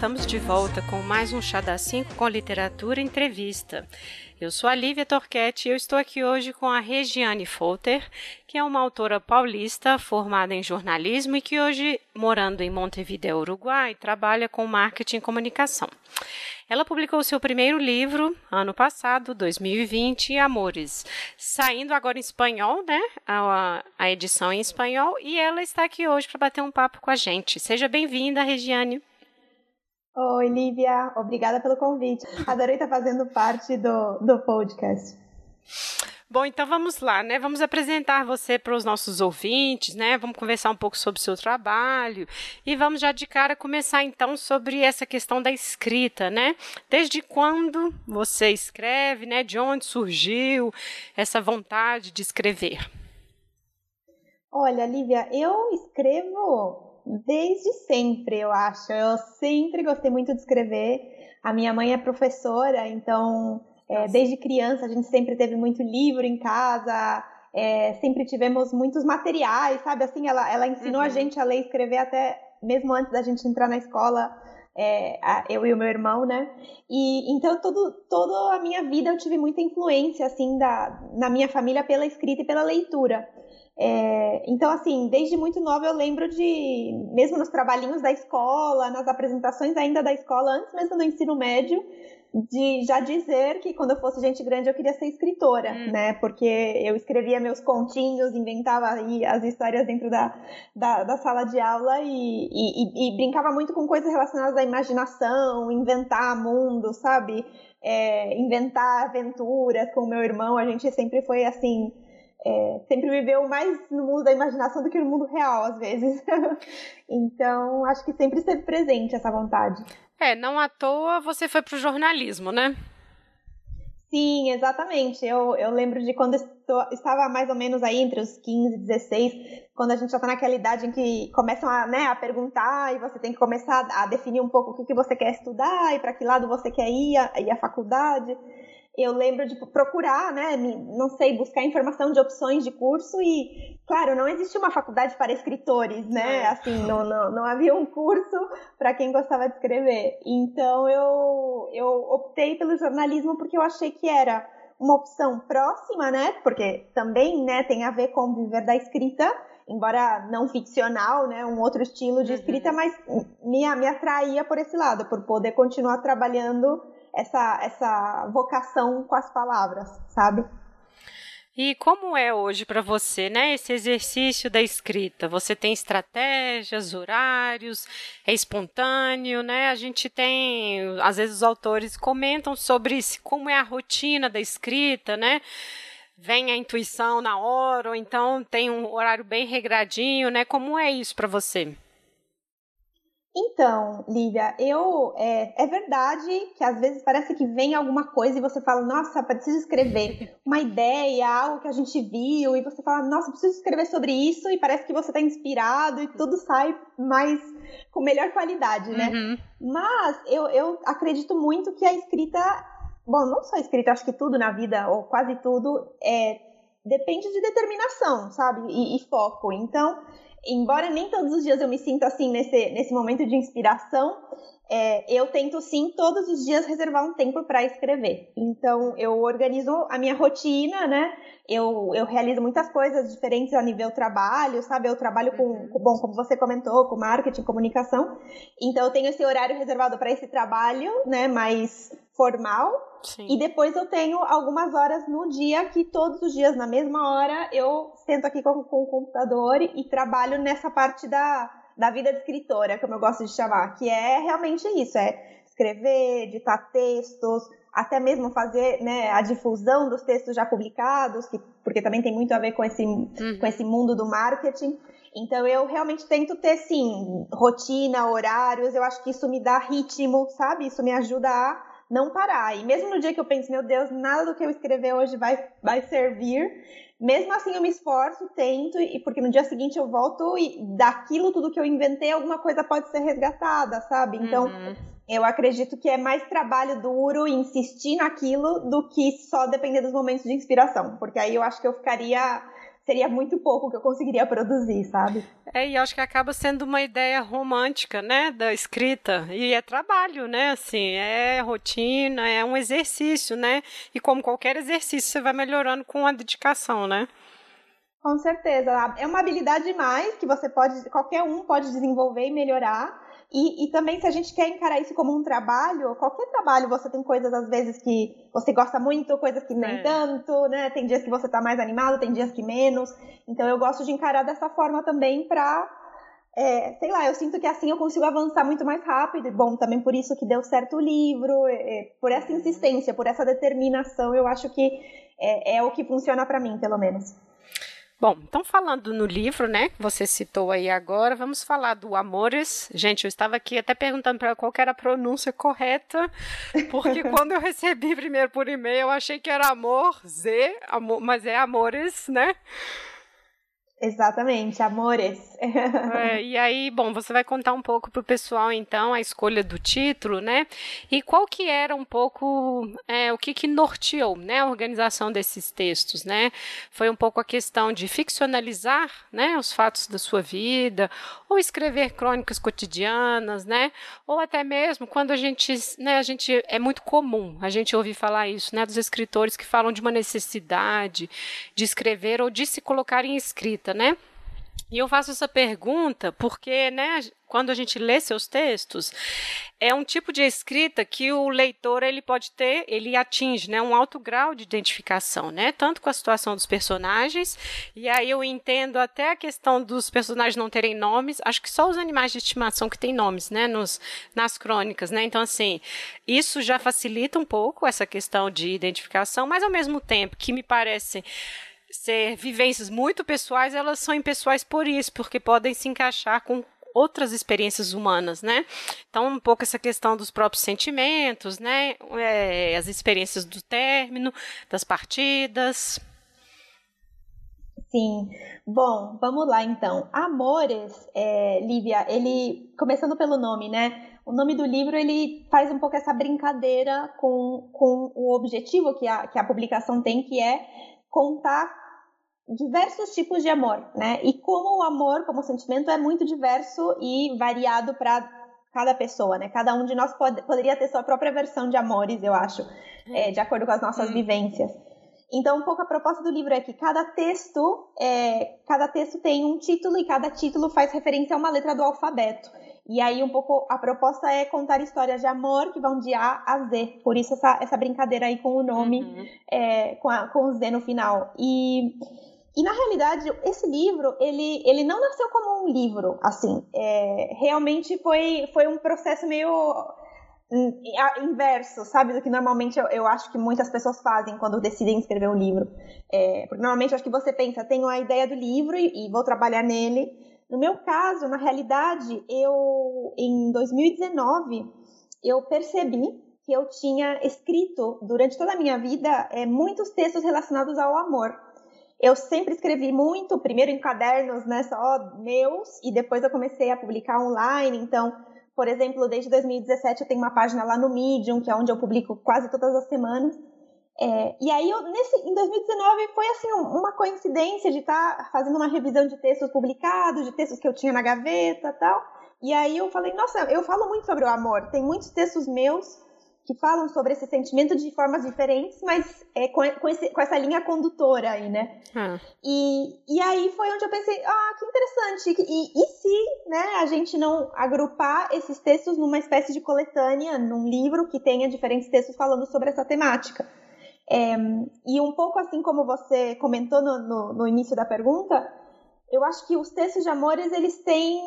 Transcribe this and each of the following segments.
estamos de volta com mais um Chá da 5 com literatura entrevista. Eu sou a Lívia Torquete e eu estou aqui hoje com a Regiane Folter, que é uma autora paulista formada em jornalismo e que hoje, morando em Montevideo, Uruguai, trabalha com marketing e comunicação. Ela publicou seu primeiro livro ano passado, 2020, Amores, saindo agora em espanhol, né? A, a edição em espanhol, e ela está aqui hoje para bater um papo com a gente. Seja bem-vinda, Regiane. Oi, Lívia. Obrigada pelo convite. Adorei estar fazendo parte do, do podcast. Bom, então vamos lá, né? Vamos apresentar você para os nossos ouvintes, né? Vamos conversar um pouco sobre o seu trabalho e vamos já de cara começar então sobre essa questão da escrita, né? Desde quando você escreve, né? De onde surgiu essa vontade de escrever? Olha, Lívia, eu escrevo desde sempre, eu acho. Eu sempre gostei muito de escrever. A minha mãe é professora, então é, desde criança a gente sempre teve muito livro em casa, é, sempre tivemos muitos materiais, sabe? Assim, ela, ela ensinou uhum. a gente a ler e escrever até mesmo antes da gente entrar na escola. É, eu e o meu irmão, né? E então todo, toda a minha vida eu tive muita influência assim da, na minha família pela escrita e pela leitura. É, então, assim, desde muito nova eu lembro de, mesmo nos trabalhinhos da escola, nas apresentações ainda da escola, antes mesmo do ensino médio, de já dizer que quando eu fosse gente grande eu queria ser escritora, hum. né? Porque eu escrevia meus continhos, inventava aí as histórias dentro da, da, da sala de aula e, e, e, brincava muito com coisas relacionadas à imaginação, inventar mundo, sabe? É, inventar aventuras com o meu irmão, a gente sempre foi assim é, sempre viveu mais no mundo da imaginação do que no mundo real, às vezes. então, acho que sempre esteve presente essa vontade. É, não à toa você foi para o jornalismo, né? Sim, exatamente. Eu, eu lembro de quando eu estava mais ou menos aí entre os 15 e 16, quando a gente já está naquela idade em que começam a, né, a perguntar e você tem que começar a definir um pouco o que, que você quer estudar e para que lado você quer ir, a, ir à faculdade eu lembro de procurar, né, não sei, buscar informação de opções de curso e, claro, não existia uma faculdade para escritores, né, é. assim, não, não, não havia um curso para quem gostava de escrever. Então eu, eu optei pelo jornalismo porque eu achei que era uma opção próxima, né, porque também, né, tem a ver com viver da escrita, embora não ficcional, né, um outro estilo de uhum. escrita, uhum. mas me, me atraía por esse lado, por poder continuar trabalhando essa, essa vocação com as palavras, sabe? E como é hoje para você, né, esse exercício da escrita? Você tem estratégias, horários, é espontâneo, né? A gente tem, às vezes os autores comentam sobre isso, como é a rotina da escrita, né? Vem a intuição na hora, ou então tem um horário bem regradinho, né? Como é isso para você? Então, Lívia, eu é, é, verdade que às vezes parece que vem alguma coisa e você fala, nossa, preciso escrever uma ideia, algo que a gente viu, e você fala, nossa, preciso escrever sobre isso, e parece que você está inspirado e tudo sai mais com melhor qualidade, né? Uhum. Mas eu, eu acredito muito que a escrita, bom, não só a escrita, acho que tudo na vida, ou quase tudo, é, depende de determinação, sabe? e, e foco. Então embora nem todos os dias eu me sinta assim nesse, nesse momento de inspiração, é, eu tento sim todos os dias reservar um tempo para escrever. Então eu organizo a minha rotina, né? Eu, eu realizo muitas coisas diferentes a nível trabalho, sabe? Eu trabalho com, uhum. com bom, como você comentou, com marketing, comunicação. Então eu tenho esse horário reservado para esse trabalho, né? Mais formal. Sim. E depois eu tenho algumas horas no dia que todos os dias, na mesma hora, eu sento aqui com, com o computador e, e trabalho nessa parte da, da vida de escritora, como eu gosto de chamar, que é realmente isso, é escrever, editar textos, até mesmo fazer né, a difusão dos textos já publicados, que, porque também tem muito a ver com esse, uhum. com esse mundo do marketing. Então eu realmente tento ter, sim, rotina, horários, eu acho que isso me dá ritmo, sabe? Isso me ajuda a não parar. E mesmo no dia que eu penso, meu Deus, nada do que eu escrever hoje vai, vai servir, mesmo assim eu me esforço, tento, e porque no dia seguinte eu volto e daquilo tudo que eu inventei, alguma coisa pode ser resgatada, sabe? Então, uhum. eu acredito que é mais trabalho duro insistir naquilo do que só depender dos momentos de inspiração, porque aí eu acho que eu ficaria seria muito pouco que eu conseguiria produzir, sabe? É, e acho que acaba sendo uma ideia romântica, né, da escrita. E é trabalho, né, assim, é rotina, é um exercício, né? E como qualquer exercício, você vai melhorando com a dedicação, né? Com certeza. É uma habilidade mais que você pode, qualquer um pode desenvolver e melhorar. E, e, também, se a gente quer encarar isso como um trabalho, qualquer trabalho você tem coisas às vezes que você gosta muito, coisas que nem é. tanto, né? Tem dias que você tá mais animado, tem dias que menos. Então eu gosto de encarar dessa forma também pra. É, sei lá, eu sinto que assim eu consigo avançar muito mais rápido. E, bom, também por isso que deu certo o livro, é, é por essa insistência, por essa determinação, eu acho que é, é o que funciona para mim, pelo menos. Bom, então falando no livro, né, que você citou aí agora, vamos falar do Amores. Gente, eu estava aqui até perguntando para qual era a pronúncia correta, porque quando eu recebi primeiro por e-mail, eu achei que era Amor, Z, amor, mas é Amores, né? Exatamente, amores. é, e aí, bom, você vai contar um pouco para o pessoal, então, a escolha do título, né? E qual que era um pouco é, o que, que norteou né, a organização desses textos, né? Foi um pouco a questão de ficcionalizar né, os fatos da sua vida, ou escrever crônicas cotidianas, né? Ou até mesmo quando a gente, né, a gente é muito comum a gente ouvir falar isso, né? Dos escritores que falam de uma necessidade de escrever ou de se colocar em escrita né? E eu faço essa pergunta porque, né, quando a gente lê seus textos, é um tipo de escrita que o leitor ele pode ter, ele atinge, né, um alto grau de identificação, né, tanto com a situação dos personagens, e aí eu entendo até a questão dos personagens não terem nomes, acho que só os animais de estimação que têm nomes, né, nos, nas crônicas, né, então assim, isso já facilita um pouco essa questão de identificação, mas ao mesmo tempo que me parece ser vivências muito pessoais, elas são impessoais por isso, porque podem se encaixar com outras experiências humanas, né? Então, um pouco essa questão dos próprios sentimentos, né? É, as experiências do término, das partidas. Sim. Bom, vamos lá então. Amores, é, Lívia, ele, começando pelo nome, né? O nome do livro, ele faz um pouco essa brincadeira com, com o objetivo que a, que a publicação tem, que é contar diversos tipos de amor, né? E como o amor, como sentimento, é muito diverso e variado para cada pessoa, né? Cada um de nós pode, poderia ter sua própria versão de amores, eu acho, é, de acordo com as nossas vivências. Então, um pouco a proposta do livro é que cada texto, é, cada texto tem um título e cada título faz referência a uma letra do alfabeto. E aí, um pouco, a proposta é contar histórias de amor que vão de A a Z. Por isso, essa, essa brincadeira aí com o nome, uhum. é, com, a, com o Z no final. E, e, na realidade, esse livro, ele, ele não nasceu como um livro, assim. É, realmente foi, foi um processo meio hum, inverso, sabe, do que normalmente eu, eu, acho que muitas pessoas fazem quando decidem escrever um livro. É, porque normalmente eu acho que você pensa, tenho a ideia do livro e, e vou trabalhar nele, no meu caso, na realidade, eu em 2019 eu percebi que eu tinha escrito durante toda a minha vida é, muitos textos relacionados ao amor. Eu sempre escrevi muito, primeiro em cadernos, né, só meus, e depois eu comecei a publicar online. Então, por exemplo, desde 2017 eu tenho uma página lá no Medium, que é onde eu publico quase todas as semanas. É, e aí, eu, nesse, em 2019, foi assim uma coincidência de estar tá fazendo uma revisão de textos publicados, de textos que eu tinha na gaveta tal. E aí eu falei, nossa, eu falo muito sobre o amor. Tem muitos textos meus que falam sobre esse sentimento de formas diferentes, mas é, com, com, esse, com essa linha condutora aí, né? Hum. E, e aí foi onde eu pensei, ah, que interessante. E, e se né, a gente não agrupar esses textos numa espécie de coletânea, num livro que tenha diferentes textos falando sobre essa temática? É, e um pouco assim como você comentou no, no, no, início da pergunta, eu acho que os textos de amores eles têm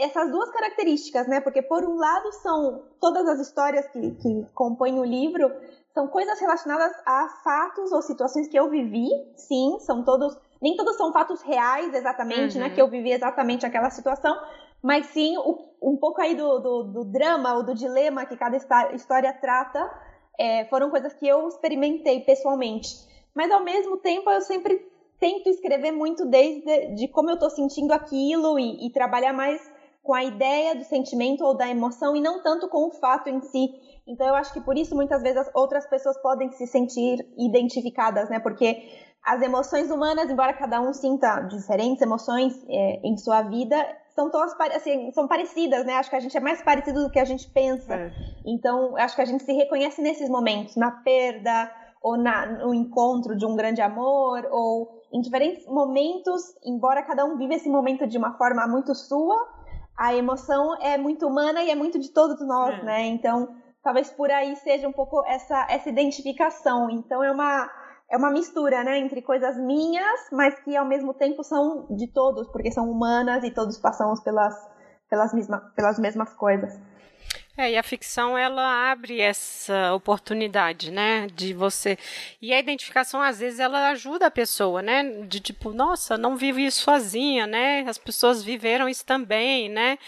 essas duas características, né? Porque por um lado são todas as histórias que, que compõem o livro são coisas relacionadas a fatos ou situações que eu vivi, sim, são todos nem todos são fatos reais exatamente, né? uhum. né? Que eu vivi exatamente aquela situação, mas sim o, um pouco aí do, do, do drama ou do dilema que cada história trata é, foram coisas que eu experimentei pessoalmente. Mas ao mesmo tempo eu sempre tento escrever muito desde de como eu estou sentindo aquilo e, e, trabalhar mais com a ideia do sentimento ou da emoção e não tanto com o fato em si. Então eu acho que por isso muitas vezes outras pessoas podem se sentir identificadas, né? Porque as emoções humanas, embora cada um sinta diferentes emoções é, em sua vida, são todas assim, são parecidas, né? Acho que a gente é mais parecido do que a gente pensa. É. Então, acho que a gente se reconhece nesses momentos, na perda ou na, no encontro de um grande amor ou em diferentes momentos, embora cada um viva esse momento de uma forma muito sua, a emoção é muito humana e é muito de todos nós, é. né? Então, talvez por aí seja um pouco essa essa identificação. Então, é uma é uma mistura, né, entre coisas minhas, mas que ao mesmo tempo são de todos, porque são humanas e todos passamos pelas, pelas, mesma, pelas mesmas coisas. É, e a ficção ela abre essa oportunidade, né, de você. E a identificação às vezes ela ajuda a pessoa, né, de tipo, nossa, não vivo isso sozinha, né? As pessoas viveram isso também, né?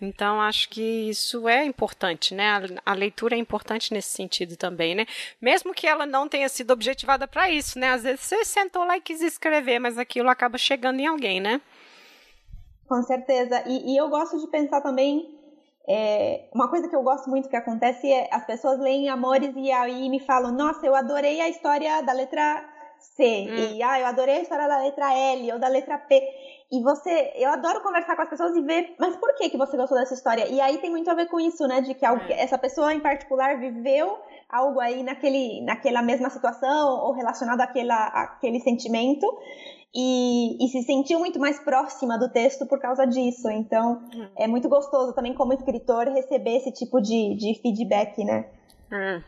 Então acho que isso é importante, né? A, a leitura é importante nesse sentido também, né? Mesmo que ela não tenha sido objetivada para isso, né? Às vezes você sentou lá e quis escrever, mas aquilo acaba chegando em alguém, né? Com certeza. E, e eu gosto de pensar também é, uma coisa que eu gosto muito que acontece é as pessoas leem Amores e aí me falam, nossa, eu adorei a história da letra C, hum. e ah, eu adorei a história da letra L ou da letra P. E você, eu adoro conversar com as pessoas e ver, mas por que que você gostou dessa história? E aí tem muito a ver com isso, né, de que é. essa pessoa em particular viveu algo aí naquele, naquela mesma situação ou relacionado àquela, àquele sentimento e, e, se sentiu muito mais próxima do texto por causa disso. Então, hum. é muito gostoso também, como escritor, receber esse tipo de, de feedback, né? Hum.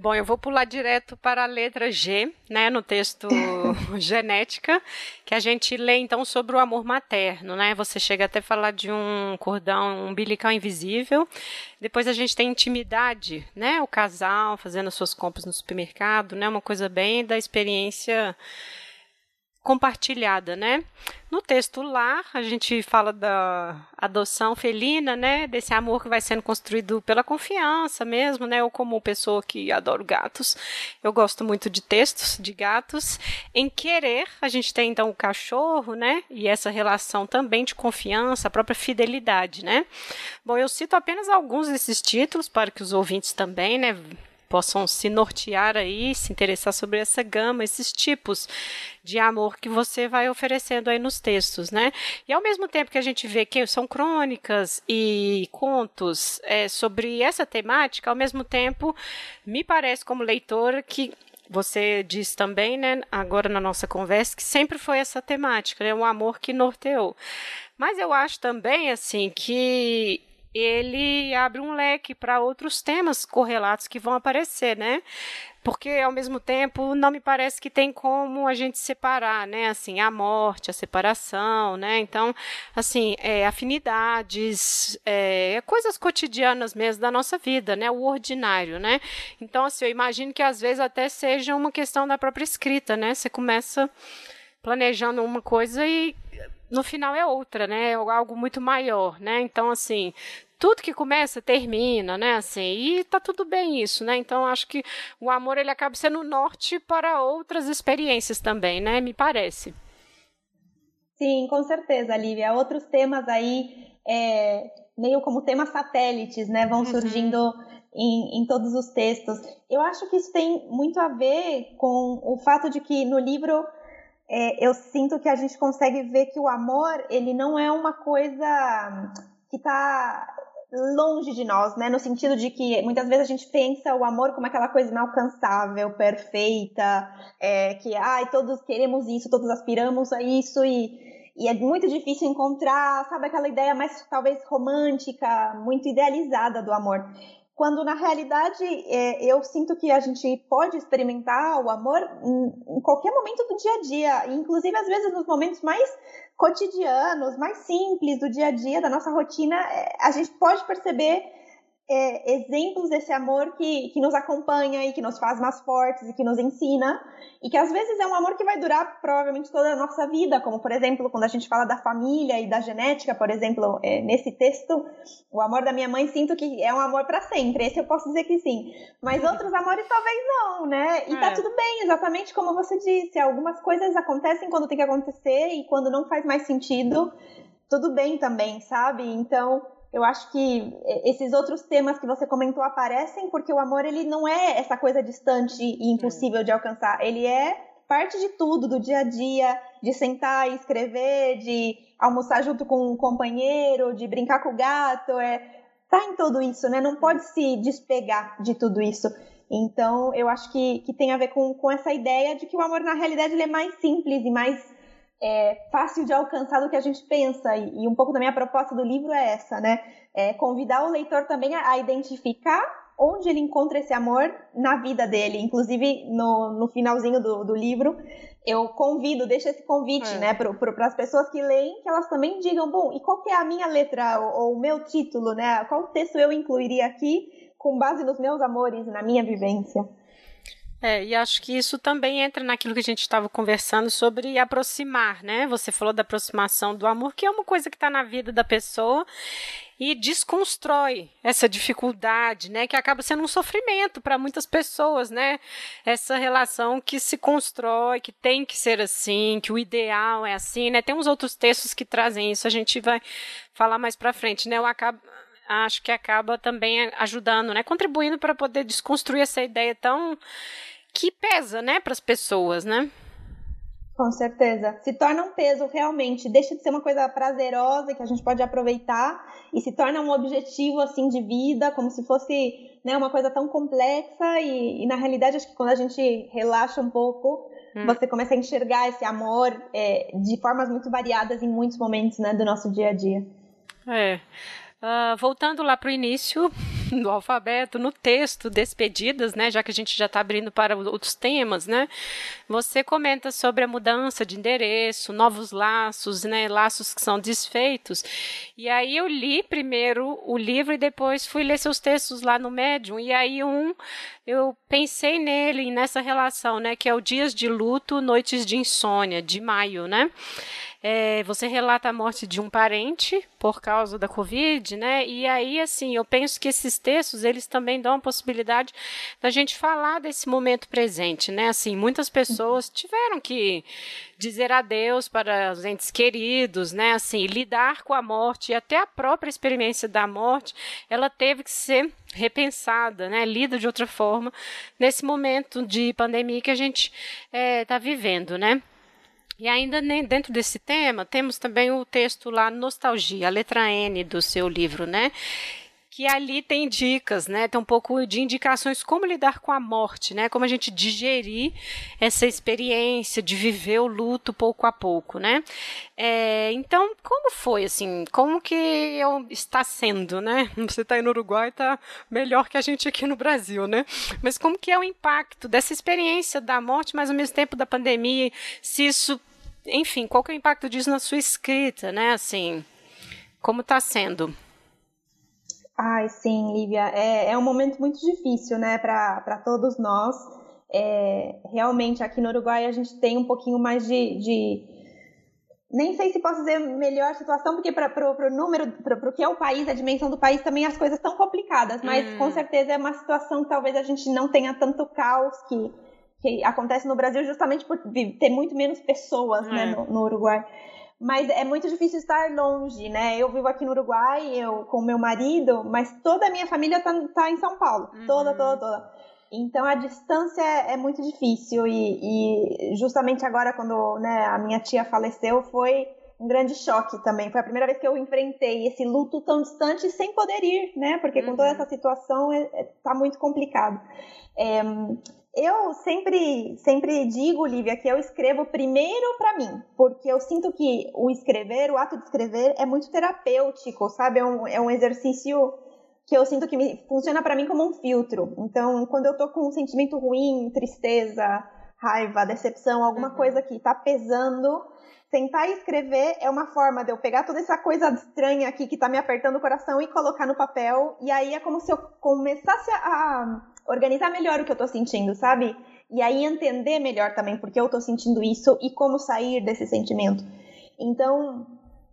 Bom, eu vou pular direto para a letra G, né, no texto Genética, que a gente lê então sobre o amor materno, né? Você chega até a falar de um cordão umbilical invisível. Depois a gente tem intimidade, né? O casal fazendo suas compras no supermercado, né? Uma coisa bem da experiência compartilhada, né? No texto lá, a gente fala da adoção felina, né? Desse amor que vai sendo construído pela confiança mesmo, né? Eu como pessoa que adoro gatos, eu gosto muito de textos de gatos. Em querer, a gente tem então o cachorro, né? E essa relação também de confiança, a própria fidelidade, né? Bom, eu cito apenas alguns desses títulos para que os ouvintes também, né? Possam se nortear aí, se interessar sobre essa gama, esses tipos de amor que você vai oferecendo aí nos textos, né? E ao mesmo tempo que a gente vê que são crônicas e contos é, sobre essa temática, ao mesmo tempo me parece como leitora que você diz também, né, agora na nossa conversa, que sempre foi essa temática, né, um amor que norteou. Mas eu acho também, assim, que ele abre um leque para outros temas correlatos que vão aparecer, né? Porque ao mesmo tempo não me parece que tem como a gente separar, né? Assim, a morte, a separação, né? Então, assim, é, afinidades, é, coisas cotidianas mesmo da nossa vida, né? O ordinário, né? Então, assim, eu imagino que às vezes até seja uma questão da própria escrita, né? Você começa planejando uma coisa e no final é outra, né? É algo muito maior, né? Então, assim, tudo que começa termina, né? Assim, e tá tudo bem isso, né? Então, acho que o amor ele acaba sendo norte para outras experiências também, né? Me parece. Sim, com certeza, Lívia. Outros temas aí, é, meio como temas satélites, né? Vão uhum. surgindo em, em, todos os textos. Eu acho que isso tem muito a ver com o fato de que no livro é, eu sinto que a gente consegue ver que o amor, ele não é uma coisa que está longe de nós, né? No sentido de que muitas vezes a gente pensa o amor como aquela coisa inalcançável, perfeita, é, que ai, todos queremos isso, todos aspiramos a isso e e é muito difícil encontrar, sabe, aquela ideia mais talvez romântica, muito idealizada do amor quando na realidade é, eu sinto que a gente pode experimentar o amor em, em, qualquer momento do dia a dia, inclusive às vezes nos momentos mais cotidianos, mais simples do dia a dia, da nossa rotina, é, a gente pode perceber é, exemplos desse amor que, que nos acompanha e que nos faz mais fortes e que nos ensina, e que às vezes é um amor que vai durar provavelmente toda a nossa vida, como por exemplo, quando a gente fala da família e da genética, por exemplo, é, nesse texto, o amor da minha mãe sinto que é um amor para sempre, esse eu posso dizer que sim, mas outros amores talvez não, né? E tá é. tá tudo bem, exatamente como você disse, algumas coisas acontecem quando tem que acontecer e quando não faz mais sentido, tudo bem também, sabe? Então, eu acho que esses outros temas que você comentou aparecem porque o amor ele não é essa coisa distante e impossível de alcançar. Ele é parte de tudo, do dia a dia, de sentar e escrever, de almoçar junto com um companheiro, de brincar com o gato, é tá em tudo isso, né? Não pode se despegar de tudo isso. Então, eu acho que, que tem a ver com, com essa ideia de que o amor, na realidade, ele é mais simples e mais é, fácil de alcançar do que a gente pensa. E, e, um pouco da minha proposta do livro é essa, né? É convidar o leitor também a, a identificar onde ele encontra esse amor na vida dele. Inclusive, no, no finalzinho do, do livro, eu convido, deixo esse convite, é. né, para as pessoas que leem, que elas também digam, bom, e qual que é a minha letra ou, ou o meu título, né? Qual texto eu incluiria aqui com base nos meus amores, na minha vivência. É, e acho que isso também entra naquilo que a gente estava conversando sobre aproximar, né? Você falou da aproximação do amor, que é uma coisa que está na vida da pessoa e desconstrói essa dificuldade, né? Que acaba sendo um sofrimento para muitas pessoas, né? Essa relação que se constrói, que tem que ser assim, que o ideal é assim, né? Tem uns outros textos que trazem isso, a gente vai falar mais para frente, né? Eu acabo acho que acaba também ajudando, né, contribuindo para poder desconstruir essa ideia tão que pesa, né, para as pessoas, né? Com certeza. Se torna um peso realmente, deixa de ser uma coisa prazerosa que a gente pode aproveitar e se torna um objetivo assim de vida, como se fosse né, uma coisa tão complexa e, e na realidade acho que quando a gente relaxa um pouco, hum. você começa a enxergar esse amor é, de formas muito variadas em muitos momentos né, do nosso dia a dia. É. Uh, voltando lá para o início do alfabeto, no texto Despedidas, né, já que a gente já está abrindo para outros temas, né, você comenta sobre a mudança de endereço, novos laços, né, laços que são desfeitos. E aí eu li primeiro o livro e depois fui ler seus textos lá no Medium. E aí um, eu pensei nele, nessa relação, né, que é o Dias de Luto, Noites de Insônia, de maio, né. É, você relata a morte de um parente por causa da Covid, né? E aí, assim, eu penso que esses textos, eles também dão a possibilidade da gente falar desse momento presente, né? Assim, muitas pessoas tiveram que dizer adeus para os entes queridos, né? Assim, lidar com a morte e até a própria experiência da morte, ela teve que ser repensada, né? Lida de outra forma nesse momento de pandemia que a gente está é, tá vivendo, né? E ainda dentro desse tema, temos também o texto lá Nostalgia, a letra N do seu livro, né? Que ali tem dicas, né? Tem um pouco de indicações como lidar com a morte, né? Como a gente digerir essa experiência de viver o luto pouco a pouco, né? É, então, como foi assim? Como que eu, está sendo, né? Você está aí no Uruguai, está melhor que a gente aqui no Brasil, né? Mas como que é o impacto dessa experiência da morte, mas ao mesmo tempo da pandemia? Se isso enfim, qual que é o impacto disso na sua escrita, né? Assim, como está sendo? Ai, sim, Lívia. É, é um momento muito difícil, né, para todos nós. É, realmente, aqui no Uruguai, a gente tem um pouquinho mais de. de nem sei se posso dizer melhor situação, porque para o número, para o que é o país, a dimensão do país, também as coisas estão complicadas, mas hum. com certeza é uma situação que talvez a gente não tenha tanto caos que que acontece no Brasil justamente por ter muito menos pessoas né, é. né, no, no, Uruguai. Mas é muito difícil estar longe, né? Eu vivo aqui no Uruguai, eu com meu marido, mas toda a minha família tá, tá em São Paulo. Uhum. Toda, toda, toda. Então a distância é muito difícil e, e justamente agora quando né, a minha tia faleceu foi um grande choque também. Foi a primeira vez que eu enfrentei esse luto tão distante sem poder ir, né? Porque com toda uhum. essa situação é, é, tá muito complicado. É, eu sempre, sempre digo, Lívia, que eu escrevo primeiro para mim, porque eu sinto que o escrever, o ato de escrever, é muito terapêutico, sabe? É um, é um exercício que eu sinto que me, funciona para mim como um filtro. Então, quando eu tô com um sentimento ruim, tristeza, raiva, decepção, alguma uhum. coisa que tá pesando, sentar e escrever é uma forma de eu pegar toda essa coisa estranha aqui que tá me apertando o coração e colocar no papel. E aí é como se eu começasse a organizar melhor o que eu tô sentindo, sabe? E aí entender melhor também porque eu tô sentindo isso e como sair desse sentimento. Então,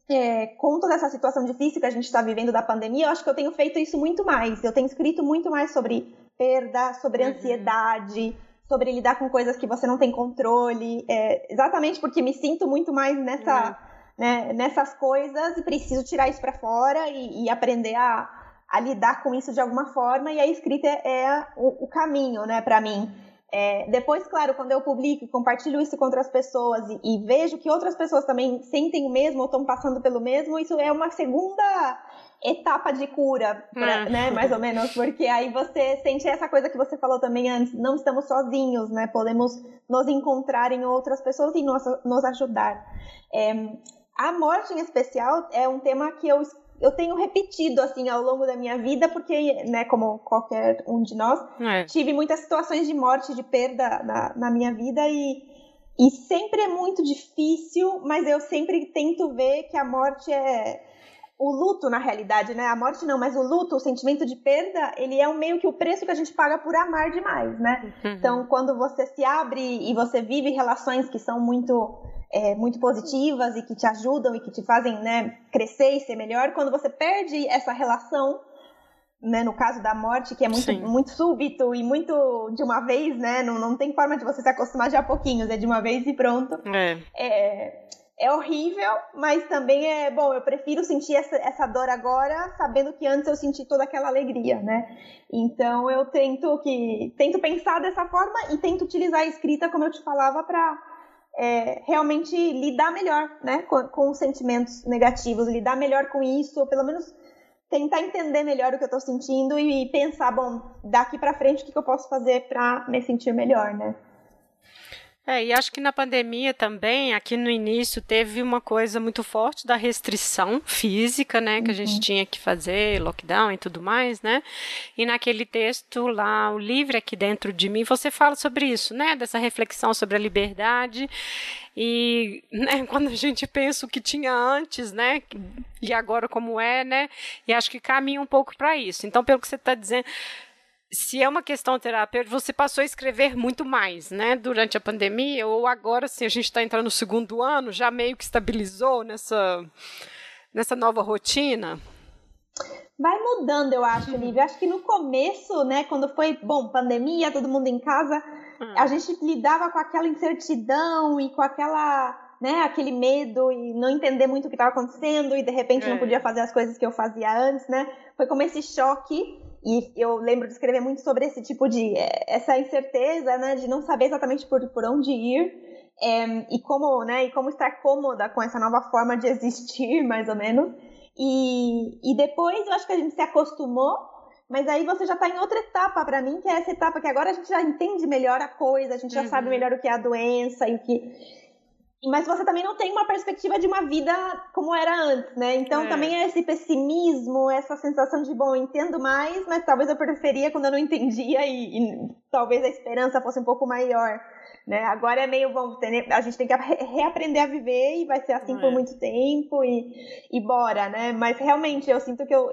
é, com toda essa situação difícil que a gente está vivendo da pandemia, eu acho que eu tenho feito isso muito mais. Eu tenho escrito muito mais sobre perda, sobre uhum. ansiedade, sobre lidar com coisas que você não tem controle. É, exatamente porque me sinto muito mais nessa, uhum. né, nessas coisas e preciso tirar isso para fora e, e aprender a a lidar com isso de alguma forma e a escrita é, é o, o, caminho, né, para mim. É, depois, claro, quando eu publico e compartilho isso com outras pessoas e, e, vejo que outras pessoas também sentem o mesmo ou estão passando pelo mesmo, isso é uma segunda etapa de cura, pra, hum. né, mais ou menos, porque aí você sente essa coisa que você falou também antes, não estamos sozinhos, né, podemos nos encontrar em outras pessoas e nos, nos ajudar. É, a morte em especial é um tema que eu eu tenho repetido assim ao longo da minha vida, porque, né, como qualquer um de nós, é. tive muitas situações de morte, de perda na, na minha vida e, e sempre é muito difícil, mas eu sempre tento ver que a morte é o luto na realidade, né? A morte não, mas o luto, o sentimento de perda, ele é um meio que o preço que a gente paga por amar demais, né? Uhum. Então, quando você se abre e você vive relações que são muito é, muito positivas e que te ajudam e que te fazem né, crescer e ser melhor, quando você perde essa relação, né, no caso da morte, que é muito, muito súbito e muito de uma vez, né? Não, não tem forma de você se acostumar já a pouquinhos, é de uma vez e pronto. É. é é horrível, mas também é bom. Eu prefiro sentir essa, essa dor agora, sabendo que antes eu senti toda aquela alegria, né? Então eu tento que tento pensar dessa forma e tento utilizar a escrita, como eu te falava, para é, realmente lidar melhor, né, com, com os sentimentos negativos, lidar melhor com isso, ou pelo menos tentar entender melhor o que eu estou sentindo e pensar, bom, daqui para frente o que, que eu posso fazer para me sentir melhor, né? É, e acho que na pandemia também, aqui no início, teve uma coisa muito forte da restrição física, né, que uhum. a gente uhum. tinha que fazer, lockdown e tudo mais, né? E naquele texto lá, o livre aqui dentro de mim, você fala sobre isso, né, dessa reflexão sobre a liberdade. E né, quando a gente pensa o que tinha antes, né, e agora como é, né, e acho que caminha um pouco para isso. Então, pelo que você está dizendo, se é uma questão terapêutica, você passou a escrever muito mais, né, durante a pandemia, ou agora, sim, a gente está entrando no segundo ano, já meio que estabilizou nessa, nessa nova rotina? Vai mudando, eu acho, Lívia. Acho que no começo, né, quando foi, bom, pandemia, todo mundo em casa, hum. a gente lidava com aquela incertidão e com aquela, né, aquele medo e não entender muito o que estava acontecendo e de repente é. não podia fazer as coisas que eu fazia antes, né? Foi como esse choque e eu lembro de escrever muito sobre esse tipo de eh, essa incerteza, né, de não saber exatamente por, por onde ir é, e como, né, e como estar cômoda com essa nova forma de existir, mais ou menos. E, e depois eu acho que a gente se acostumou, mas aí você já está em outra etapa para mim, que é essa etapa que agora a gente já entende melhor a coisa, a gente já uhum. sabe melhor o que é a doença e o que mas você também não tem uma perspectiva de uma vida como era antes, né? Então é. também é esse pessimismo, essa sensação de, bom, entendo mais, mas talvez eu preferia quando eu não entendia e, e talvez a esperança fosse um pouco maior, né? Agora é meio, bom, a gente tem que reaprender a viver e vai ser assim é. por muito tempo e, e bora, né? Mas realmente eu sinto que eu,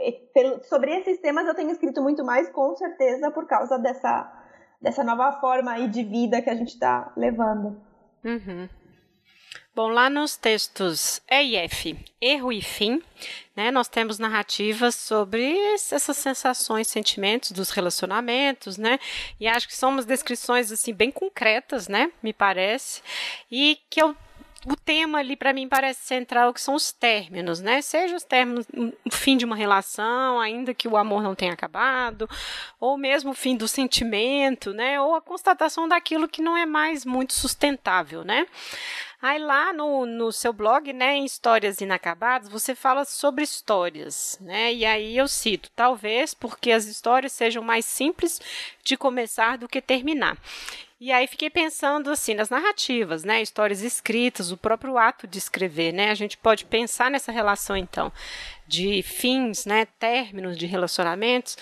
sobre esses temas eu tenho escrito muito mais, com certeza, por causa dessa, dessa nova forma aí de vida que a gente está levando. Uhum. Bom, lá nos textos E e F, erro e fim, né, nós temos narrativas sobre essas sensações, sentimentos dos relacionamentos, né, e acho que são umas descrições assim bem concretas, né, me parece, e que eu o tema ali para mim parece central que são os términos, né? Seja os términos, o fim de uma relação, ainda que o amor não tenha acabado, ou mesmo o fim do sentimento, né? Ou a constatação daquilo que não é mais muito sustentável, né? Aí lá no, no seu blog, né, em Histórias Inacabadas, você fala sobre histórias, né? E aí eu cito, talvez porque as histórias sejam mais simples de começar do que terminar. E aí fiquei pensando assim nas narrativas, né, histórias escritas, o próprio ato de escrever, né? A gente pode pensar nessa relação então de fins, né, términos de relacionamentos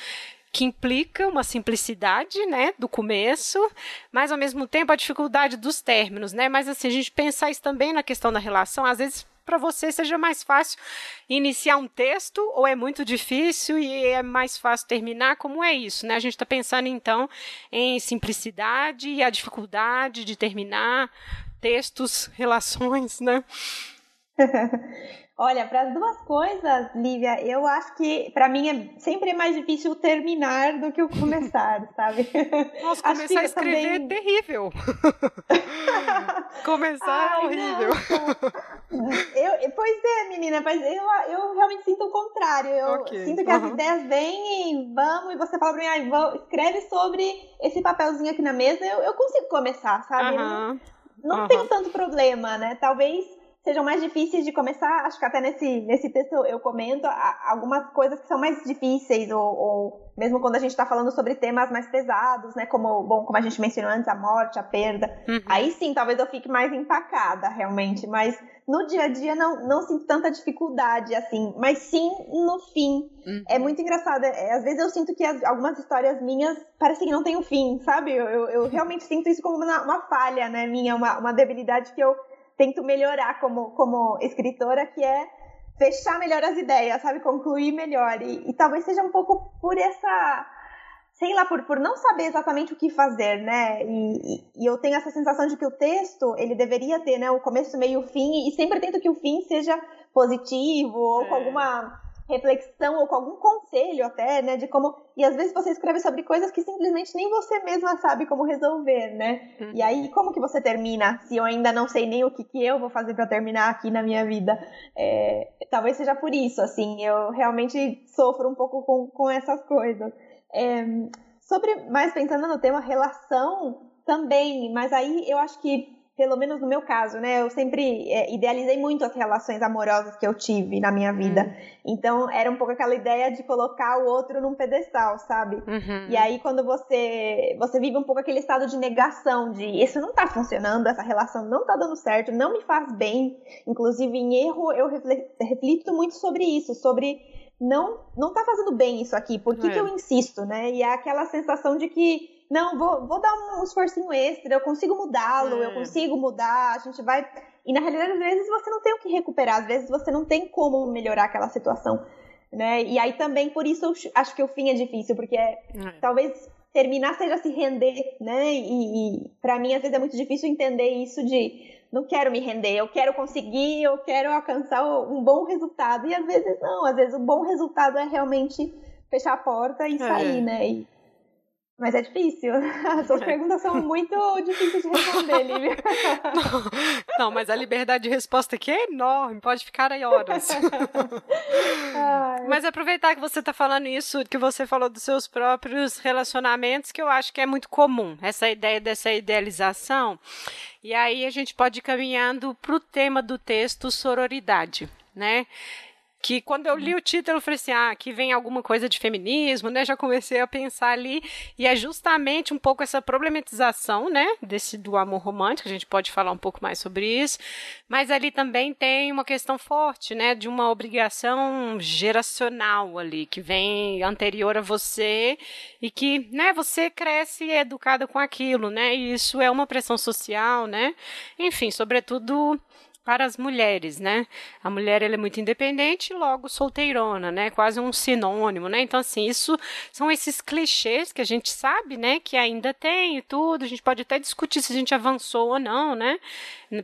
que implica uma simplicidade, né, do começo, mas ao mesmo tempo a dificuldade dos términos, né? Mas assim, a gente pensar isso também na questão da relação, às vezes para você seja mais fácil iniciar um texto ou é muito difícil e é mais fácil terminar? Como é isso? Né? A gente está pensando então em simplicidade e a dificuldade de terminar textos, relações, né? Olha, para as duas coisas, Lívia, eu acho que para mim é sempre mais difícil terminar do que o começar, sabe? Nossa, começar a escrever também... é terrível. começar Ai, é horrível. eu, pois é, menina, mas eu, eu realmente sinto o contrário. Eu okay. sinto que uhum. as ideias vêm e vamos, e você fala para mim, ah, escreve sobre esse papelzinho aqui na mesa, eu, eu consigo começar, sabe? Uhum. Não, não uhum. tenho tanto problema, né? Talvez sejam mais difíceis de começar. Acho que até nesse, nesse texto eu comento algumas coisas que são mais difíceis, ou, ou mesmo quando a gente está falando sobre temas mais pesados, né? Como, bom, como a gente mencionou antes, a morte, a perda. Uhum. Aí sim, talvez eu fique mais empacada, realmente. Mas no dia a dia não, não sinto tanta dificuldade, assim. Mas sim no fim. Uhum. É muito engraçado. É, às vezes eu sinto que as, algumas histórias minhas parecem que não têm um fim, sabe? Eu, eu, eu realmente sinto isso como uma, uma falha, né? Minha, uma, uma debilidade que eu tento melhorar como, como escritora, que é fechar melhor as ideias, sabe? Concluir melhor. E, e talvez seja um pouco por essa. Sei lá, por, por não saber exatamente o que fazer, né? E, e, e eu tenho essa sensação de que o texto, ele deveria ter, né? O começo, meio e o fim, e sempre tento que o fim seja positivo, ou é. com alguma reflexão ou com algum conselho até, né, de como e às vezes você escreve sobre coisas que simplesmente nem você mesma sabe como resolver, né? Uhum. E aí como que você termina se eu ainda não sei nem o que, que eu vou fazer para terminar aqui na minha vida? É, talvez seja por isso, assim, eu realmente sofro um pouco com, com essas coisas. É, sobre, mais pensando no tema relação também, mas aí eu acho que pelo menos no meu caso, né? Eu sempre é, idealizei muito as relações amorosas que eu tive na minha vida. Uhum. Então, era um pouco aquela ideia de colocar o outro num pedestal, sabe? Uhum. E aí, quando você, você vive um pouco aquele estado de negação, de isso não tá funcionando, essa relação não tá dando certo, não me faz bem. Inclusive, em erro, eu reflito muito sobre isso, sobre não não tá fazendo bem isso aqui, por que, é. que eu insisto, né? E é aquela sensação de que não, vou, vou dar um esforcinho extra, eu consigo mudá-lo, é. eu consigo mudar, a gente vai. E na realidade, às vezes você não tem o que recuperar, às vezes você não tem como melhorar aquela situação. Né? E aí também por isso eu acho que o fim é difícil, porque é, é. talvez terminar seja se render, né? E, e para mim às vezes é muito difícil entender isso de não quero me render, eu quero conseguir, eu quero alcançar um bom resultado. E às vezes não, às vezes o bom resultado é realmente fechar a porta e é. sair, né? E, mas é difícil. As suas é. perguntas são muito difíceis de responder, Lívia. Não, não, mas a liberdade de resposta aqui é enorme, pode ficar aí horas. mas aproveitar que você está falando isso, que você falou dos seus próprios relacionamentos, que eu acho que é muito comum, essa ideia dessa idealização. E aí a gente pode ir caminhando para o tema do texto sororidade, né? Que quando eu li o título, eu falei assim, ah, aqui vem alguma coisa de feminismo, né? Já comecei a pensar ali, e é justamente um pouco essa problematização, né, desse do amor romântico, a gente pode falar um pouco mais sobre isso, mas ali também tem uma questão forte, né, de uma obrigação geracional ali, que vem anterior a você, e que, né, você cresce educada com aquilo, né, e isso é uma pressão social, né, enfim, sobretudo para as mulheres, né? A mulher ela é muito independente, logo solteirona, né? Quase um sinônimo, né? Então assim, isso são esses clichês que a gente sabe, né, que ainda tem e tudo. A gente pode até discutir se a gente avançou ou não, né?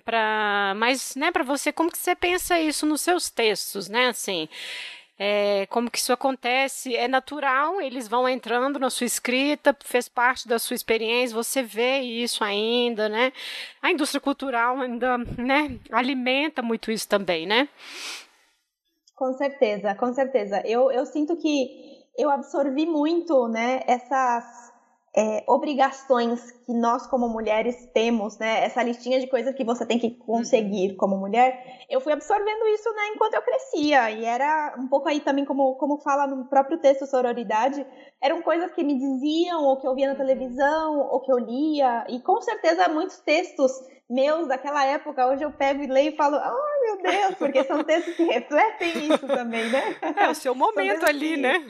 Para, mas, né, para você como que você pensa isso nos seus textos, né? Assim, é, como que isso acontece, é natural, eles vão entrando na sua escrita, fez parte da sua experiência, você vê isso ainda, né? A indústria cultural ainda, né, alimenta muito isso também, né? Com certeza, com certeza. Eu, eu sinto que eu absorvi muito, né, essas é, obrigações que nós como mulheres temos, né? Essa listinha de coisas que você tem que conseguir como mulher, eu fui absorvendo isso, né, enquanto eu crescia e era um pouco aí também como como fala no próprio texto sororidade, eram coisas que me diziam ou que eu via na televisão ou que eu lia e com certeza muitos textos meus daquela época, hoje eu pego e leio e falo, oh meu Deus, porque são textos que refletem isso também, né? É o seu momento ali, que... né?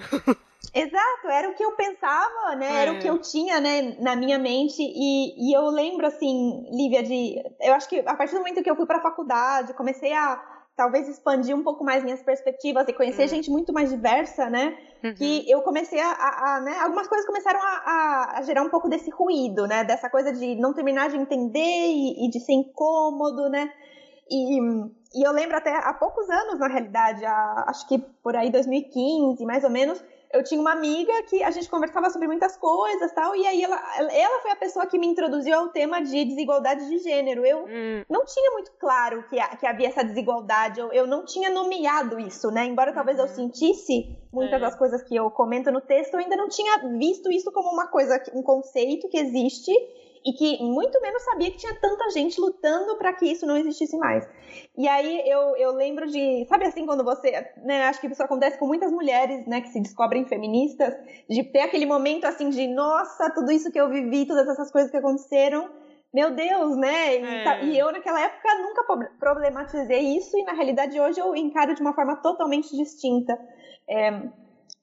Exato, era o que eu pensava, né? É. Era o que eu tinha, né, na minha mente. E, e eu lembro, assim, Lívia, de. Eu acho que a partir do momento que eu fui para a faculdade, comecei a talvez expandir um pouco mais minhas perspectivas e conhecer uhum. gente muito mais diversa, né? Uhum. Que eu comecei a, a, a, né? Algumas coisas começaram a, a, gerar um pouco desse ruído, né? Dessa coisa de não terminar de entender e, e de ser incômodo, né? E, e eu lembro até há poucos anos, na realidade, acho que por aí 2015, mais ou menos, eu tinha uma amiga que a gente conversava sobre muitas coisas tal, e aí ela, ela foi a pessoa que me introduziu ao tema de desigualdade de gênero. Eu hum. não tinha muito claro que, que havia essa desigualdade, eu, eu não tinha nomeado isso, né? Embora talvez eu uhum. sentisse muitas é. das coisas que eu comento no texto, eu ainda não tinha visto isso como uma coisa, um conceito que existe e que muito menos sabia que tinha tanta gente lutando para que isso não existisse mais. E aí eu, eu lembro de, sabe assim, quando você, né, acho que isso acontece com muitas mulheres, né, que se descobrem feministas, de ter aquele momento assim de, nossa, tudo isso que eu vivi, todas essas coisas que aconteceram, meu Deus, né? E, tá, é. e, eu naquela época nunca problematizei isso e na realidade hoje eu encaro de uma forma totalmente distinta. É,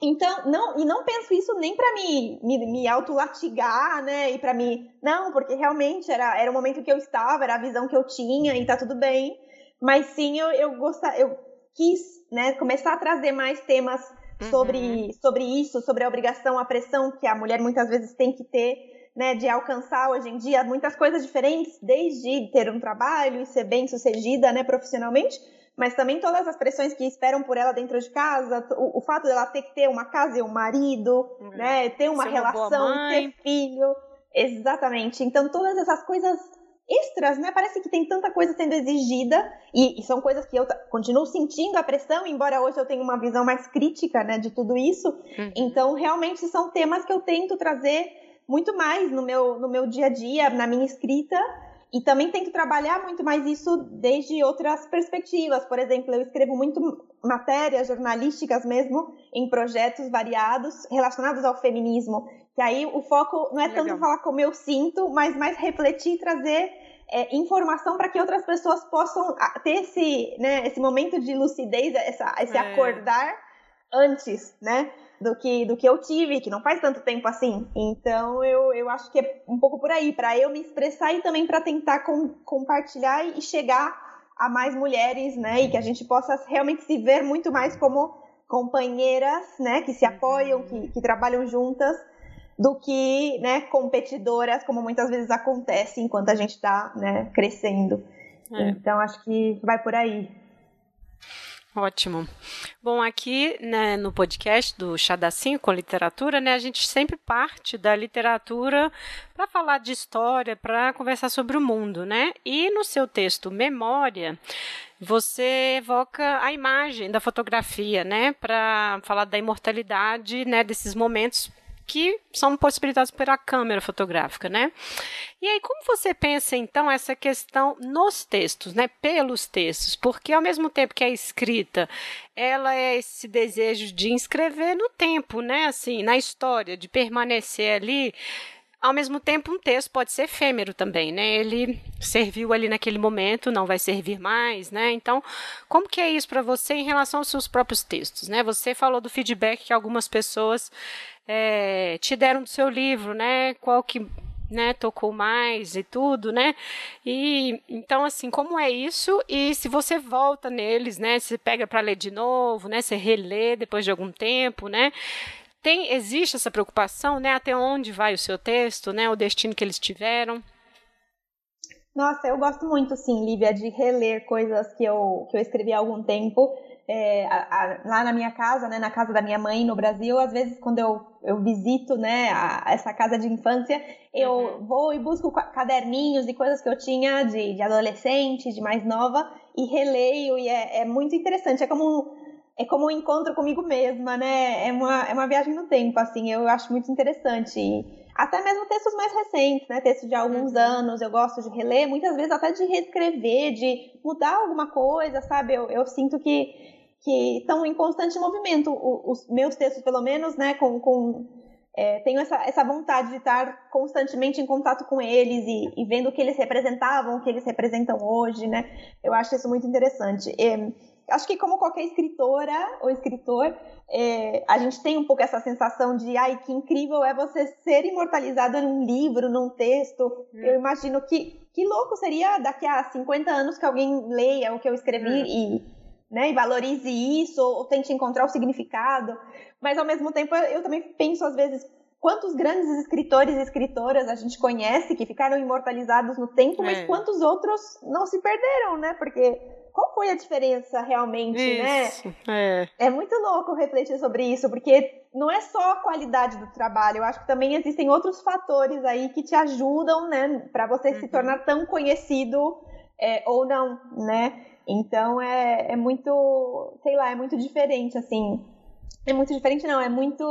então, não, e não penso isso nem para me, me, me autolatigar, né? E para me. Não, porque realmente era, era o momento que eu estava, era a visão que eu tinha e tá tudo bem. Mas sim, eu, eu, gostar, eu quis né, começar a trazer mais temas sobre, uhum. sobre isso, sobre a obrigação, a pressão que a mulher muitas vezes tem que ter, né, de alcançar hoje em dia muitas coisas diferentes, desde ter um trabalho e ser bem sucedida, né, profissionalmente, mas também todas as pressões que esperam por ela dentro de casa, o, o fato dela ter que ter uma casa e um marido, uhum. né, ter uma Ser relação, uma ter filho, exatamente. Então todas essas coisas extras, né? Parece que tem tanta coisa sendo exigida e, e, são coisas que eu continuo sentindo a pressão, embora hoje eu tenha uma visão mais crítica, né, de tudo isso. Uhum. Então, realmente são temas que eu tento trazer muito mais no meu, no meu dia a dia, na minha escrita, e também tento trabalhar muito mais isso desde outras perspectivas. Por exemplo, eu escrevo muito matérias jornalísticas mesmo em projetos variados relacionados ao feminismo. Que aí o foco não é Legal. tanto falar como eu sinto, mas mais refletir e trazer é, informação para que outras pessoas possam ter esse, né, esse momento de lucidez, essa, esse é. acordar antes, né? Do que, do que eu tive, que não faz tanto tempo assim. Então eu, eu acho que é um pouco por aí, para eu me expressar e também para tentar com, compartilhar e chegar a mais mulheres, né? E que a gente possa realmente se ver muito mais como companheiras, né? Que se apoiam, que, que trabalham juntas, do que, né? Competidoras, como muitas vezes acontece enquanto a gente está, né? Crescendo. É. Então acho que vai por aí. Ótimo. Bom, aqui né, no podcast do Chá da Cinco com literatura, né, a gente sempre parte da literatura para falar de história, para conversar sobre o mundo, né? E no seu texto Memória, você evoca a imagem da fotografia, né, para falar da imortalidade, né, desses momentos que são possibilitados pela câmera fotográfica, né? E aí, como você pensa, então, essa questão nos textos, né? Pelos textos, porque ao mesmo tempo que a escrita, ela é esse desejo de inscrever no tempo, né? Assim, na história, de permanecer ali ao mesmo tempo, um texto pode ser efêmero também, né? Ele serviu ali naquele momento, não vai servir mais, né? Então, como que é isso para você em relação aos seus próprios textos, né? Você falou do feedback que algumas pessoas é, te deram do seu livro, né? Qual que né, tocou mais e tudo, né? E então assim, como é isso? E se você volta neles, né, se pega para ler de novo, né, você relê depois de algum tempo, né? Tem existe essa preocupação, né, até onde vai o seu texto, né, o destino que eles tiveram? Nossa, eu gosto muito, sim, Lívia, de reler coisas que eu, que eu escrevi há algum tempo é, a, a, lá na minha casa, né, na casa da minha mãe no Brasil, às vezes quando eu, eu visito né, a, essa casa de infância, eu uhum. vou e busco caderninhos e coisas que eu tinha de, de adolescente, de mais nova, e releio, e é, é muito interessante. É como é como um encontro comigo mesma, né? É uma, é uma viagem no tempo, assim, eu acho muito interessante. E até mesmo textos mais recentes, né? Textos de alguns uhum. anos, eu gosto de reler, muitas vezes até de reescrever, de mudar alguma coisa, sabe? Eu, eu sinto que que estão em constante movimento. os meus textos, pelo menos, né, com, com é, tenho essa, essa vontade de estar constantemente em contato com eles e, e, vendo o que eles representavam, o que eles representam hoje, né? Eu acho isso muito interessante. É, acho que como qualquer escritora ou escritor, é, a gente tem um pouco essa sensação de, ai, que incrível é você ser imortalizado num livro, num texto. Hum. Eu imagino que, que louco seria daqui a 50 anos que alguém leia o que eu escrevi hum. e né, e valorize isso, ou tente encontrar o significado. Mas ao mesmo tempo eu também penso às vezes quantos grandes escritores e escritoras a gente conhece que ficaram imortalizados no tempo, é. mas quantos outros não se perderam, né? Porque qual foi a diferença realmente, isso, né? É. é muito louco refletir sobre isso, porque não é só a qualidade do trabalho, eu acho que também existem outros fatores aí que te ajudam, né, para você uhum. se tornar tão conhecido é, ou não, né? Então é, é muito, sei lá, é muito diferente, assim. É muito diferente, não, é muito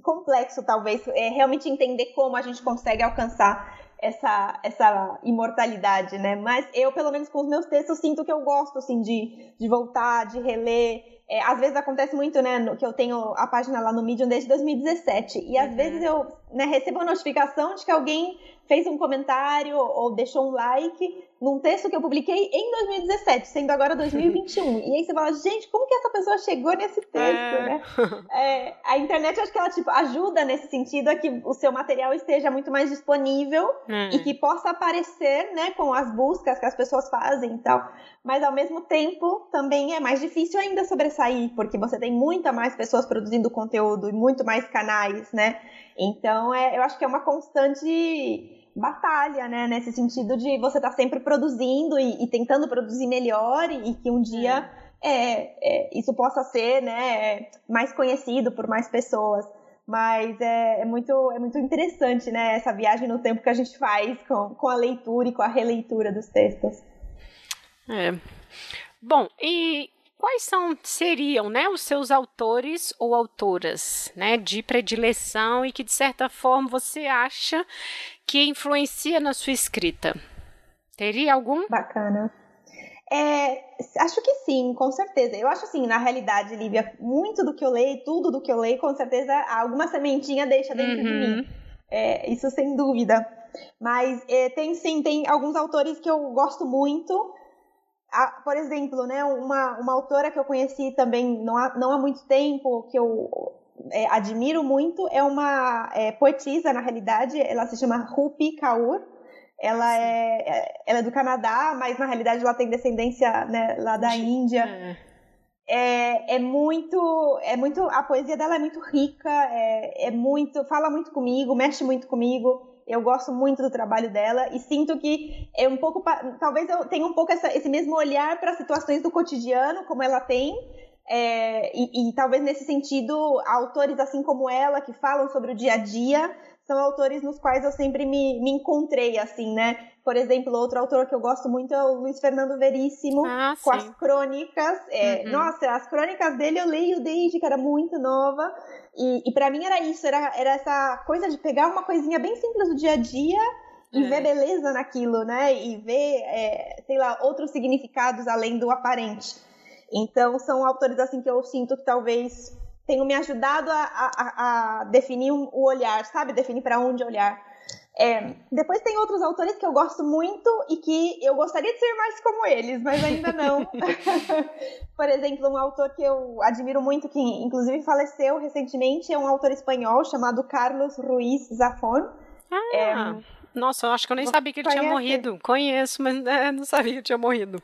complexo, talvez, é realmente entender como a gente consegue alcançar essa, essa imortalidade, né? Mas eu, pelo menos com os meus textos, sinto que eu gosto, assim, de, de voltar, de reler. É, às vezes acontece muito, né, no, que eu tenho a página lá no Medium desde 2017. E às uhum. vezes eu né, recebo a notificação de que alguém fez um comentário ou deixou um like num texto que eu publiquei em 2017, sendo agora 2021. e aí você fala, gente, como que essa pessoa chegou nesse texto, é... né? É, a internet, acho que ela tipo, ajuda nesse sentido a que o seu material esteja muito mais disponível é. e que possa aparecer, né, com as buscas que as pessoas fazem e tal. Mas ao mesmo tempo, também é mais difícil ainda sobressair, porque você tem muita mais pessoas produzindo conteúdo e muito mais canais, né? Então, é, eu acho que é uma constante batalha, né? Nesse sentido de você estar tá sempre produzindo e, e, tentando produzir melhor e, e que um dia é. É, isso possa ser né, mais conhecido por mais pessoas. Mas é, é, muito, é muito interessante, né? Essa viagem no tempo que a gente faz com, com a leitura e com a releitura dos textos. É. Bom, e quais são seriam, né, os seus autores ou autoras, né, de predileção e que de certa forma você acha que influencia na sua escrita? Teria algum? Bacana. É, acho que sim, com certeza. Eu acho assim, na realidade, Lívia, muito do que eu leio, tudo do que eu leio, com certeza alguma sementinha deixa dentro uhum. de mim. É, isso sem dúvida. Mas é, tem sim, tem alguns autores que eu gosto muito. Ah, por exemplo, né, uma, uma autora que eu conheci também não há, não há muito tempo, que eu é, admiro muito, é uma é, poetisa, na realidade, ela se chama Rupi Kaur. Ela é, é, ela é do Canadá, mas na realidade ela tem descendência né, lá da Índia. É. É, é, muito, é muito, a poesia dela é muito rica, é, é muito, fala muito comigo, mexe muito comigo. Eu gosto muito do trabalho dela e sinto que é um pouco, talvez eu tenha um pouco essa, esse mesmo olhar para situações do cotidiano, como ela tem, é, e, e, talvez nesse sentido, autores assim como ela, que falam sobre o dia a dia, são autores nos quais eu sempre me, me encontrei, assim, né? Por exemplo, outro autor que eu gosto muito é o Luiz Fernando Veríssimo, ah, com as crônicas. É, uhum. Nossa, as crônicas dele eu leio desde que era muito nova. E, e para mim era isso, era, era essa coisa de pegar uma coisinha bem simples do dia a dia e é. ver beleza naquilo, né? E ver, é, sei lá, outros significados além do aparente. Então, são autores assim que eu sinto que talvez tenham me ajudado a, a, a definir o olhar, sabe? Definir para onde olhar. É, depois tem outros autores que eu gosto muito e que eu gostaria de ser mais como eles, mas ainda não. Por exemplo, um autor que eu admiro muito, que inclusive faleceu recentemente, é um autor espanhol chamado Carlos Ruiz Zafón. Ah, é, nossa, eu acho que eu nem sabia que ele conhece? tinha morrido. Conheço, mas é, não sabia que tinha morrido.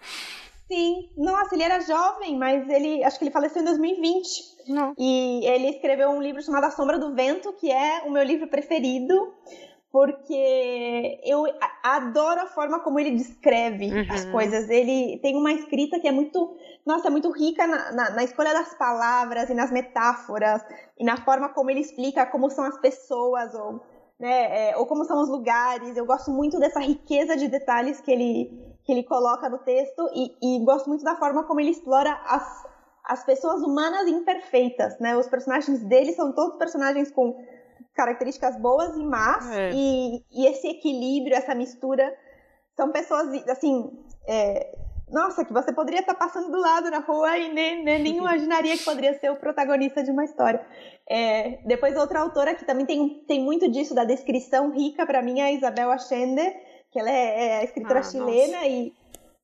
Sim, nossa, ele era jovem, mas ele acho que ele faleceu em 2020. Não. E ele escreveu um livro chamado A Sombra do Vento, que é o meu livro preferido, porque eu adoro a forma como ele descreve uhum. as coisas. Ele tem uma escrita que é muito, nossa, é muito rica na, na, na, escolha das palavras e nas metáforas e na forma como ele explica como são as pessoas ou, né, é, ou como são os lugares. Eu gosto muito dessa riqueza de detalhes que ele que ele coloca no texto e, e gosto muito da forma como ele explora as, as pessoas humanas imperfeitas, né? Os personagens dele são todos personagens com características boas e más é. e, e, esse equilíbrio, essa mistura são pessoas assim, é, nossa, que você poderia estar passando do lado na rua e nem, nem, nem imaginaria que poderia ser o protagonista de uma história. É, depois outra autora que também tem, tem muito disso da descrição rica para mim é a Isabel Allende que ela é, é escritora ah, chilena nossa. e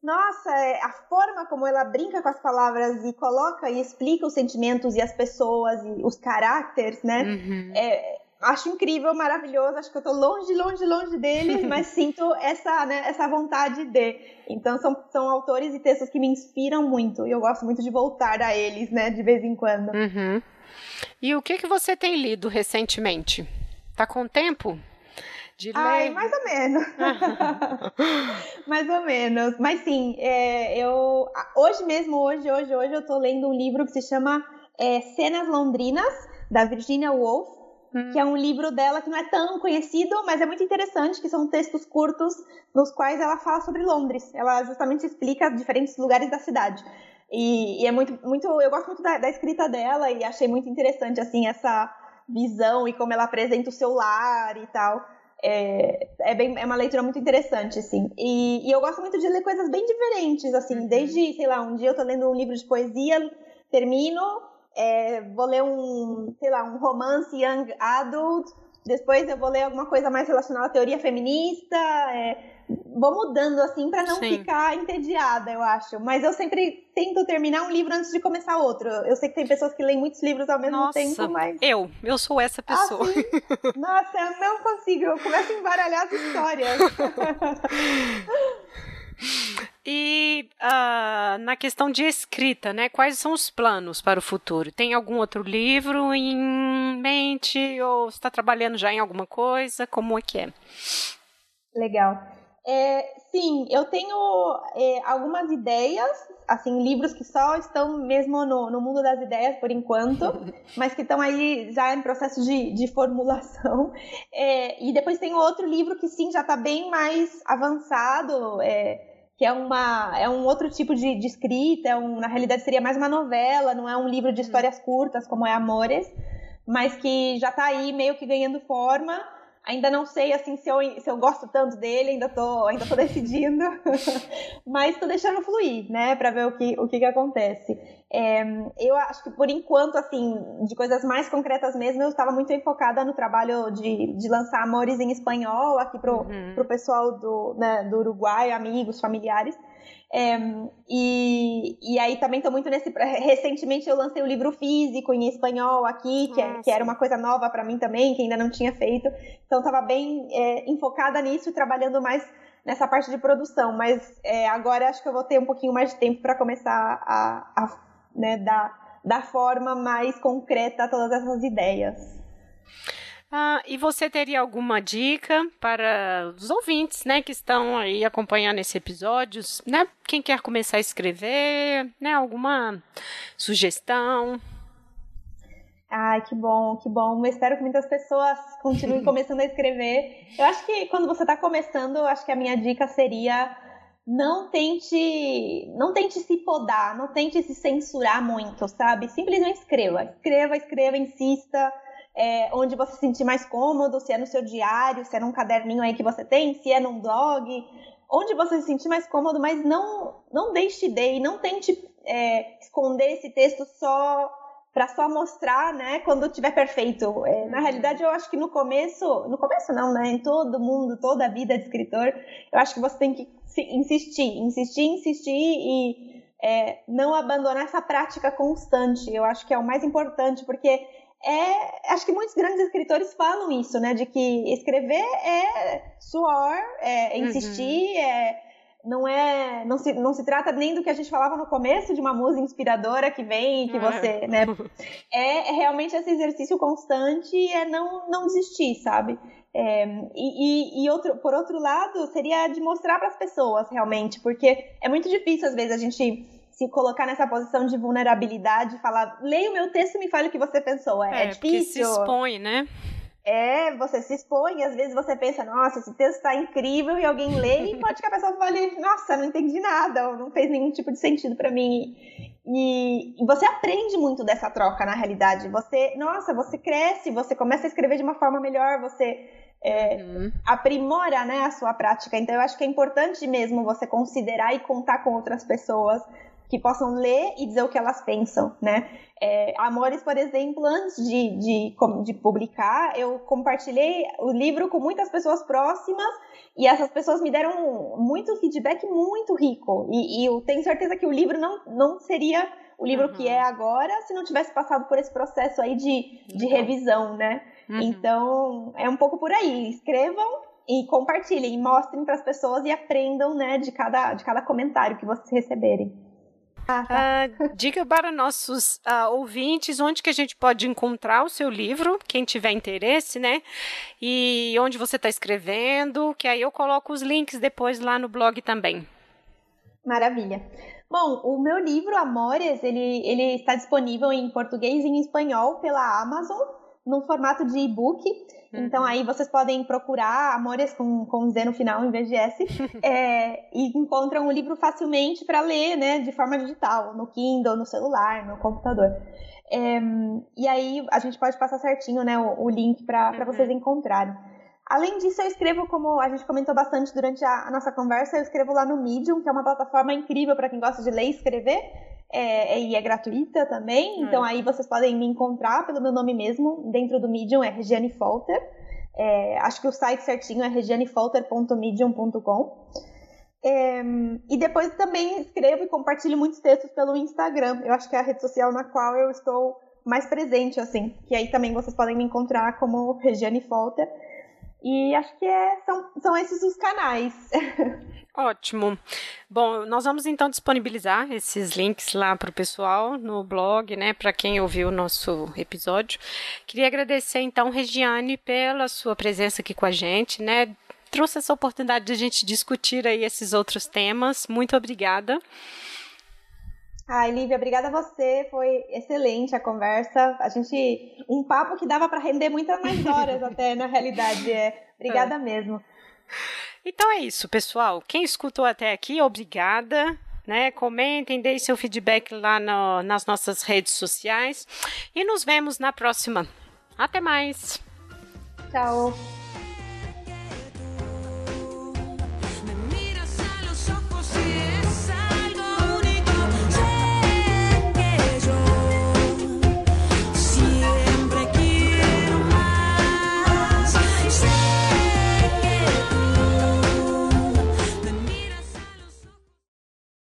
nossa, é, a forma como ela brinca com as palavras e coloca e explica os sentimentos e as pessoas e os caracteres, né? Uhum. É, acho incrível, maravilhoso. Acho que eu tô longe, longe, longe deles, mas sinto essa, né, essa vontade de. Então são, são autores e textos que me inspiram muito e eu gosto muito de voltar a eles, né, de vez em quando. Uhum. E o que que você tem lido recentemente? Tá com tempo? De? Ai, mais ou menos. mais ou menos. Mas sim, é, eu hoje mesmo, hoje, hoje, hoje eu tô lendo um livro que se chama é, Cenas Londrinas, da Virginia Woolf, hum. que é um livro dela que não é tão conhecido, mas é muito interessante, que são textos curtos nos quais ela fala sobre Londres. Ela justamente explica diferentes lugares da cidade. E, e é muito, muito, eu gosto muito da, da escrita dela e achei muito interessante, assim, essa visão e como ela apresenta o seu lar e tal. É, é, bem, é uma leitura muito interessante, assim. E, e, eu gosto muito de ler coisas bem diferentes, assim. Uhum. Desde, sei lá, um dia eu tô lendo um livro de poesia, termino, é, vou ler um, sei lá, um romance young adult, depois eu vou ler alguma coisa mais relacionada à teoria feminista, é, vou mudando assim para não Sim. ficar entediada, eu acho. Mas eu sempre tento terminar um livro antes de começar outro. Eu sei que tem pessoas que leem muitos livros ao mesmo Nossa, tempo, mas. Eu, eu sou essa pessoa. Ah, Nossa, eu não consigo. Eu começo a embaralhar as histórias. E uh, na questão de escrita, né? Quais são os planos para o futuro? Tem algum outro livro em mente ou está trabalhando já em alguma coisa? Como é que é? Legal. É, sim, eu tenho é, algumas ideias, assim, livros que só estão mesmo no, no mundo das ideias por enquanto, mas que estão aí já em processo de, de formulação. É, e depois tem outro livro que sim já está bem mais avançado, é, que é, uma, é um outro tipo de, de escrita, é um, na realidade seria mais uma novela, não é um livro de histórias curtas como é Amores, mas que já está aí meio que ganhando forma Ainda não sei assim se eu, se eu gosto tanto dele, ainda tô, ainda tô decidindo, mas tô deixando fluir, né, para ver o que, o que, que acontece. É, eu acho que por enquanto, assim, de coisas mais concretas mesmo, eu estava muito enfocada no trabalho de, de lançar Amores em espanhol aqui pro, uhum. pro pessoal do, né, do Uruguai, amigos, familiares. É, e, e aí também estou muito nesse. Recentemente eu lancei o um livro físico em espanhol aqui, que, é, que era uma coisa nova para mim também, que ainda não tinha feito. Então estava bem é, enfocada nisso e trabalhando mais nessa parte de produção. Mas é, agora acho que eu vou ter um pouquinho mais de tempo para começar a, a né, dar, dar forma mais concreta a todas essas ideias. Ah, e você teria alguma dica para os ouvintes, né, que estão aí acompanhando esse episódio, né? Quem quer começar a escrever, né? Alguma sugestão? Ai, que bom, que bom. Eu espero que muitas pessoas continuem começando a escrever. Eu acho que quando você está começando, eu acho que a minha dica seria não tente, não tente se podar, não tente se censurar muito, sabe? Simplesmente escreva, escreva, escreva, insista é, onde você se sentir mais cômodo, se é no seu diário, se é num caderninho aí que você tem, se é num blog, onde você se sentir mais cômodo, mas não, não deixe de não tente é, esconder esse texto só para só mostrar, né, quando tiver perfeito. É, na uhum. realidade, eu acho que no começo, no começo não, né, em todo mundo, toda a vida de escritor, eu acho que você tem que insistir, insistir, insistir e é, não abandonar essa prática constante. Eu acho que é o mais importante, porque é, acho que muitos grandes escritores falam isso, né? De que escrever é suor, é insistir, uhum. é, não é, não se, não se trata nem do que a gente falava no começo de uma musa inspiradora que vem, que você, né? É, é, realmente esse exercício constante, é não, não desistir, sabe? É, e, e, e outro, por outro lado, seria de mostrar para as pessoas realmente, porque é muito difícil às vezes a gente se colocar nessa posição de vulnerabilidade, falar, leia o meu texto e me fale o que você pensou. É, é, é difícil. se expõe, né? É, você se expõe e às vezes você pensa, nossa, esse texto está incrível e alguém lê e pode que a pessoa fale, nossa, não entendi nada, ou não fez nenhum tipo de sentido para mim. E, e, você aprende muito dessa troca na realidade. Você, nossa, você cresce, você começa a escrever de uma forma melhor, você é, uhum. aprimora né, a sua prática. Então eu acho que é importante mesmo você considerar e contar com outras pessoas que possam ler e dizer o que elas pensam, né? É, Amores, por exemplo, antes de, de, de, publicar, eu compartilhei o livro com muitas pessoas próximas e essas pessoas me deram muito feedback muito rico. E, e eu tenho certeza que o livro não, não seria o livro uhum. que é agora se não tivesse passado por esse processo aí de, de revisão, né? Uhum. Então, é um pouco por aí. Escrevam e compartilhem, mostrem para as pessoas e aprendam, né, de cada, de cada comentário que vocês receberem. Ah, tá. uh, diga para nossos uh, ouvintes onde que a gente pode encontrar o seu livro, quem tiver interesse, né? E onde você está escrevendo, que aí eu coloco os links depois lá no blog também. Maravilha. Bom, o meu livro, Amores, ele, ele está disponível em português e em espanhol pela Amazon, no formato de e-book. Uhum. Então aí vocês podem procurar Amores com, com Z no final em vez de S é, e encontram o livro facilmente para ler, né, de forma digital, no Kindle, no celular, no computador. É, e aí a gente pode passar certinho, né, o, o link para uhum. vocês encontrarem. Além disso, eu escrevo, como a gente comentou bastante durante a, a nossa conversa, eu escrevo lá no Medium, que é uma plataforma incrível para quem gosta de ler e escrever. É, e é gratuita também, então aí vocês podem me encontrar pelo meu nome mesmo, dentro do Medium é Regiane Folter. É, acho que o site certinho é regianefolter.medium.com. É, e depois também escrevo e compartilho muitos textos pelo Instagram. Eu acho que é a rede social na qual eu estou mais presente, assim. Que aí também vocês podem me encontrar como Regiane Folter. E acho que é, são, são esses os canais. Ótimo. Bom, nós vamos então disponibilizar esses links lá para o pessoal no blog, né, para quem ouviu o nosso episódio. Queria agradecer então, Regiane, pela sua presença aqui com a gente, né? Trouxe essa oportunidade de a gente discutir aí esses outros temas. Muito obrigada. Ai, Lívia, obrigada a você. Foi excelente a conversa. A gente. Um papo que dava para render muitas mais horas, até, na realidade. É. Obrigada é. mesmo. Então é isso, pessoal. Quem escutou até aqui, obrigada. Né? Comentem, deem seu feedback lá no, nas nossas redes sociais. E nos vemos na próxima. Até mais. Tchau.